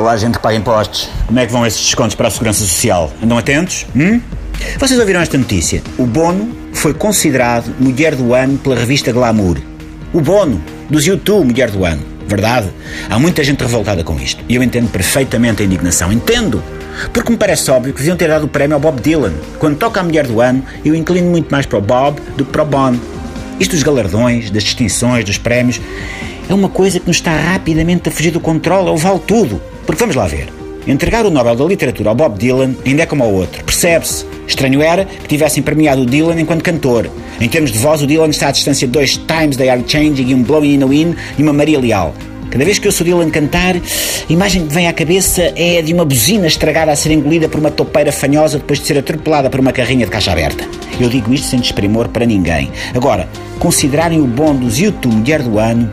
Olá, gente que paga impostos. Como é que vão esses descontos para a Segurança Social? Andam atentos? Hum? Vocês ouviram esta notícia? O Bono foi considerado Mulher do Ano pela revista Glamour. O Bono, dos YouTube Mulher do Ano. Verdade? Há muita gente revoltada com isto. E eu entendo perfeitamente a indignação. Entendo! Porque me parece óbvio que deviam ter dado o prémio ao Bob Dylan. Quando toca a Mulher do Ano, eu inclino muito mais para o Bob do que para o Bon. Isto dos galardões, das distinções, dos prémios, é uma coisa que nos está rapidamente a fugir do controle, ou vale tudo. Porque vamos lá ver. Entregar o Nobel da Literatura ao Bob Dylan ainda é como ao outro. Percebe-se. Estranho era que tivessem premiado o Dylan enquanto cantor. Em termos de voz, o Dylan está à distância de dois Times They Are Changing e um Blowing in the Wind e uma Maria Leal. Cada vez que eu sou Dylan cantar, a imagem que vem à cabeça é de uma buzina estragada a ser engolida por uma topeira fanhosa depois de ser atropelada por uma carrinha de caixa aberta. Eu digo isto sem desprimor para ninguém. Agora, considerarem o bom dos YouTube Mulher do Ano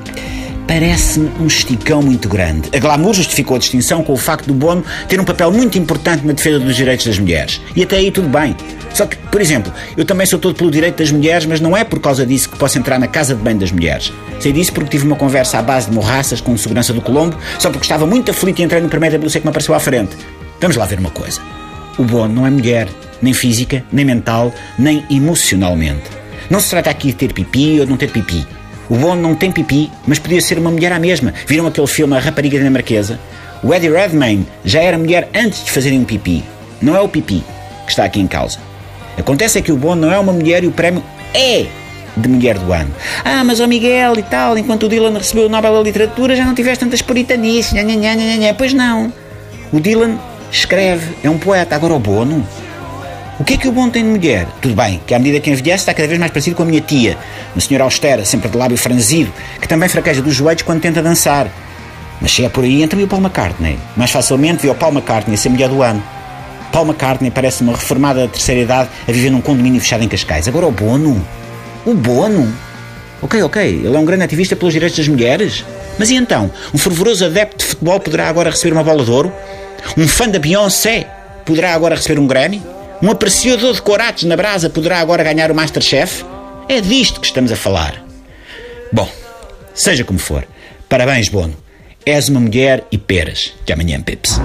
parece-me um esticão muito grande. A Glamour justificou a distinção com o facto do Bono ter um papel muito importante na defesa dos direitos das mulheres. E até aí tudo bem. Só que, por exemplo, eu também sou todo pelo direito das mulheres, mas não é por causa disso que posso entrar na casa de banho das mulheres. Sei disso porque tive uma conversa à base de morraças com o segurança do Colombo, só porque estava muito aflito e entrei no primeiro WC que me apareceu à frente. Vamos lá ver uma coisa. O Bono não é mulher, nem física, nem mental, nem emocionalmente. Não se trata aqui de ter pipi ou de não ter pipi. O Bono não tem pipi, mas podia ser uma mulher à mesma. Viram aquele filme A Rapariga Dinamarquesa? O Eddie Redmayne já era mulher antes de fazerem um pipi. Não é o pipi que está aqui em causa. Acontece é que o Bono não é uma mulher e o prémio é de mulher do ano. Ah, mas o Miguel e tal, enquanto o Dylan recebeu o Nobel da Literatura já não tiveste tantas puritanices. Nha, nha, nha. Pois não. O Dylan escreve, é um poeta. Agora o Bono o que é que o bom tem de mulher? Tudo bem, que à medida que envelhece está cada vez mais parecido com a minha tia, uma senhora austera, sempre de lábio franzido, que também fraqueja dos joelhos quando tenta dançar. Mas se é por aí, entra-me o Paul McCartney. Mais facilmente vi o Paul McCartney ser mulher do ano. Paul McCartney parece uma reformada da terceira idade a viver num condomínio fechado em Cascais. Agora o Bono? O Bono? Ok, ok, ele é um grande ativista pelos direitos das mulheres. Mas e então? Um fervoroso adepto de futebol poderá agora receber uma bola de ouro? Um fã da Beyoncé poderá agora receber um Grammy? Um apreciador de corates na brasa poderá agora ganhar o Masterchef? É disto que estamos a falar. Bom, seja como for, parabéns, Bono. És uma mulher e peras. De amanhã, Pips.